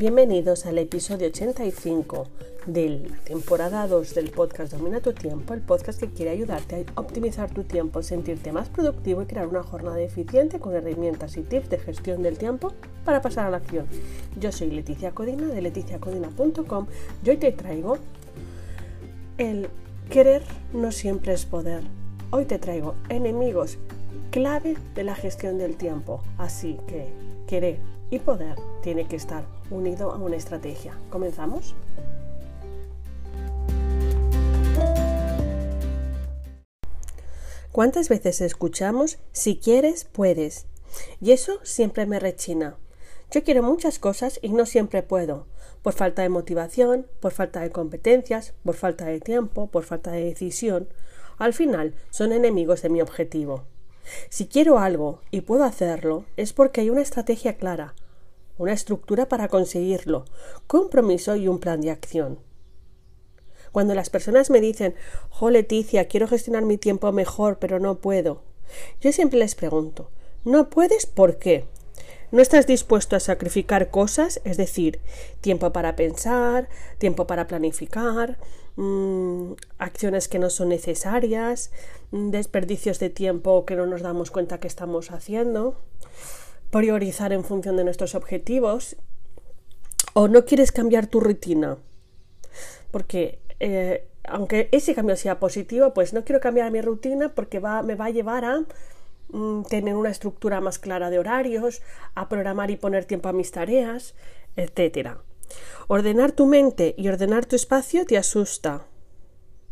Bienvenidos al episodio 85 del temporada 2 del podcast Domina tu tiempo, el podcast que quiere ayudarte a optimizar tu tiempo, sentirte más productivo y crear una jornada eficiente con herramientas y tips de gestión del tiempo para pasar a la acción. Yo soy Leticia Codina de leticiacodina.com y hoy te traigo el querer no siempre es poder. Hoy te traigo enemigos clave de la gestión del tiempo, así que querer y poder tiene que estar unido a una estrategia. ¿Comenzamos? ¿Cuántas veces escuchamos si quieres, puedes? Y eso siempre me rechina. Yo quiero muchas cosas y no siempre puedo, por falta de motivación, por falta de competencias, por falta de tiempo, por falta de decisión. Al final son enemigos de mi objetivo. Si quiero algo y puedo hacerlo, es porque hay una estrategia clara, una estructura para conseguirlo, compromiso y un plan de acción. Cuando las personas me dicen, jo Leticia, quiero gestionar mi tiempo mejor, pero no puedo, yo siempre les pregunto, ¿no puedes por qué? ¿No estás dispuesto a sacrificar cosas? Es decir, tiempo para pensar, tiempo para planificar, mmm, acciones que no son necesarias, mm, desperdicios de tiempo que no nos damos cuenta que estamos haciendo priorizar en función de nuestros objetivos o no quieres cambiar tu rutina. Porque eh, aunque ese cambio sea positivo, pues no quiero cambiar mi rutina porque va, me va a llevar a mm, tener una estructura más clara de horarios, a programar y poner tiempo a mis tareas, etc. Ordenar tu mente y ordenar tu espacio te asusta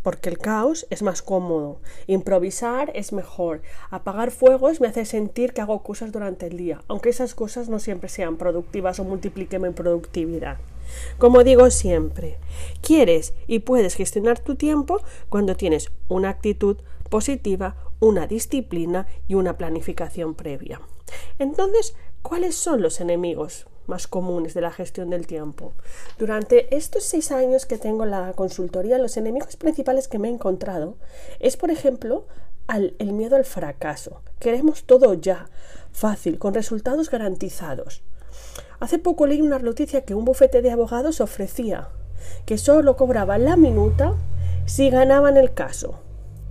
porque el caos es más cómodo. Improvisar es mejor. Apagar fuegos me hace sentir que hago cosas durante el día, aunque esas cosas no siempre sean productivas o multipliquen mi productividad. Como digo siempre, quieres y puedes gestionar tu tiempo cuando tienes una actitud positiva, una disciplina y una planificación previa. Entonces, ¿cuáles son los enemigos? Más comunes de la gestión del tiempo. Durante estos seis años que tengo la consultoría, los enemigos principales que me he encontrado es, por ejemplo, el miedo al fracaso. Queremos todo ya, fácil, con resultados garantizados. Hace poco leí una noticia que un bufete de abogados ofrecía que solo cobraba la minuta si ganaban el caso.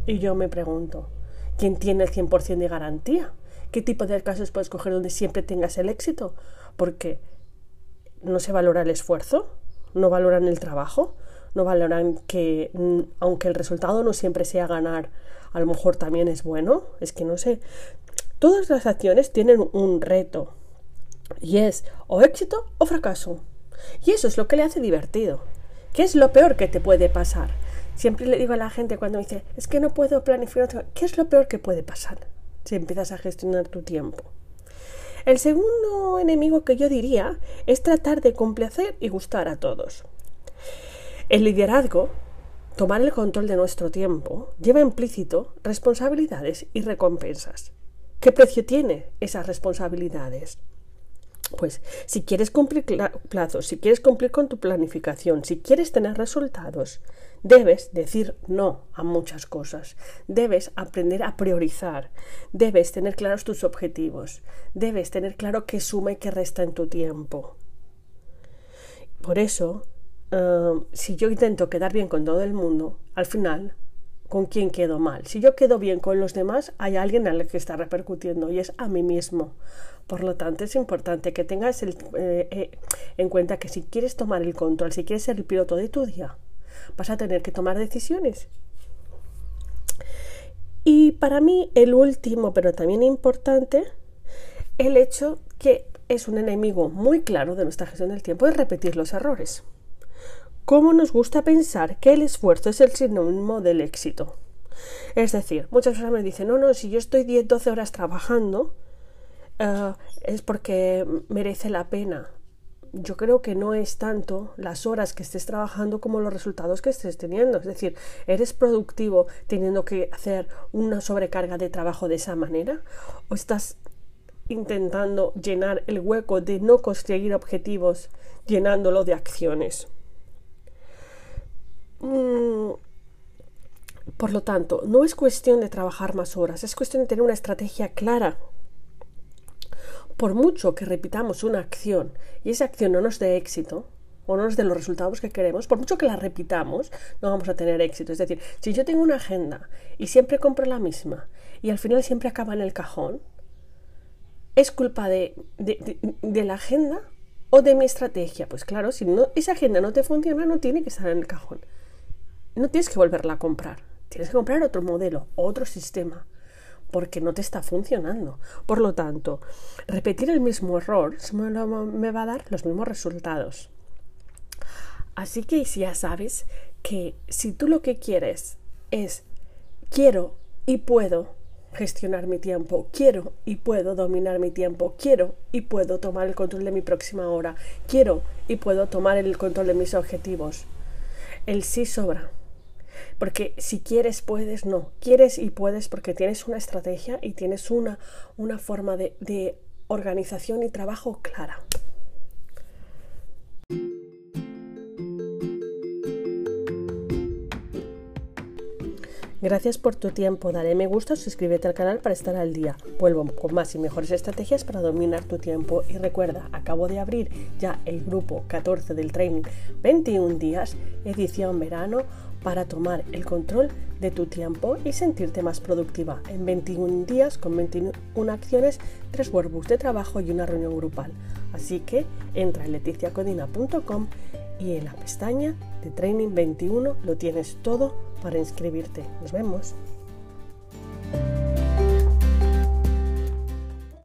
Y yo me pregunto, ¿quién tiene el 100% de garantía? ¿Qué tipo de casos puedes coger donde siempre tengas el éxito? Porque no se valora el esfuerzo, no valoran el trabajo, no valoran que mm, aunque el resultado no siempre sea ganar, a lo mejor también es bueno, es que no sé. Todas las acciones tienen un reto y es o éxito o fracaso. Y eso es lo que le hace divertido. ¿Qué es lo peor que te puede pasar? Siempre le digo a la gente cuando me dice, es que no puedo planificar, ¿qué es lo peor que puede pasar si empiezas a gestionar tu tiempo? El segundo enemigo que yo diría es tratar de complacer y gustar a todos. El liderazgo, tomar el control de nuestro tiempo, lleva implícito responsabilidades y recompensas. ¿Qué precio tiene esas responsabilidades? Pues si quieres cumplir plazos, si quieres cumplir con tu planificación, si quieres tener resultados, debes decir no a muchas cosas. Debes aprender a priorizar. Debes tener claros tus objetivos. Debes tener claro qué suma y qué resta en tu tiempo. Por eso, eh, si yo intento quedar bien con todo el mundo, al final con quién quedo mal. Si yo quedo bien con los demás, hay alguien al que está repercutiendo y es a mí mismo. Por lo tanto, es importante que tengas eh, eh, en cuenta que si quieres tomar el control, si quieres ser el piloto de tu día, vas a tener que tomar decisiones. Y para mí, el último, pero también importante, el hecho que es un enemigo muy claro de nuestra gestión del tiempo, es repetir los errores. ¿Cómo nos gusta pensar que el esfuerzo es el sinónimo del éxito? Es decir, muchas personas me dicen, no, no, si yo estoy 10, 12 horas trabajando, eh, es porque merece la pena. Yo creo que no es tanto las horas que estés trabajando como los resultados que estés teniendo. Es decir, ¿eres productivo teniendo que hacer una sobrecarga de trabajo de esa manera? ¿O estás intentando llenar el hueco de no conseguir objetivos llenándolo de acciones? Mm, por lo tanto, no es cuestión de trabajar más horas, es cuestión de tener una estrategia clara. por mucho que repitamos una acción y esa acción no nos dé éxito, o no nos dé los resultados que queremos, por mucho que la repitamos, no vamos a tener éxito. Es decir, si yo tengo una agenda y siempre compro la misma y al final siempre acaba en el cajón, ¿es culpa de, de la agenda o de mi estrategia? Pues claro, si no, esa agenda no te funciona, no tiene que estar en el cajón. No tienes que volverla a comprar. Tienes que comprar otro modelo, otro sistema porque no te está funcionando. Por lo tanto, repetir el mismo error me va a dar los mismos resultados. Así que ya sabes que si tú lo que quieres es quiero y puedo gestionar mi tiempo, quiero y puedo dominar mi tiempo, quiero y puedo tomar el control de mi próxima hora, quiero y puedo tomar el control de mis objetivos. El sí sobra. Porque si quieres, puedes, no. Quieres y puedes porque tienes una estrategia y tienes una, una forma de, de organización y trabajo clara. Gracias por tu tiempo, dale me gusta, suscríbete al canal para estar al día. Vuelvo con más y mejores estrategias para dominar tu tiempo. Y recuerda, acabo de abrir ya el grupo 14 del training 21 días, edición verano para tomar el control de tu tiempo y sentirte más productiva en 21 días con 21 acciones, 3 workbooks de trabajo y una reunión grupal. Así que entra en leticiacodina.com y en la pestaña de Training 21 lo tienes todo para inscribirte. Nos vemos.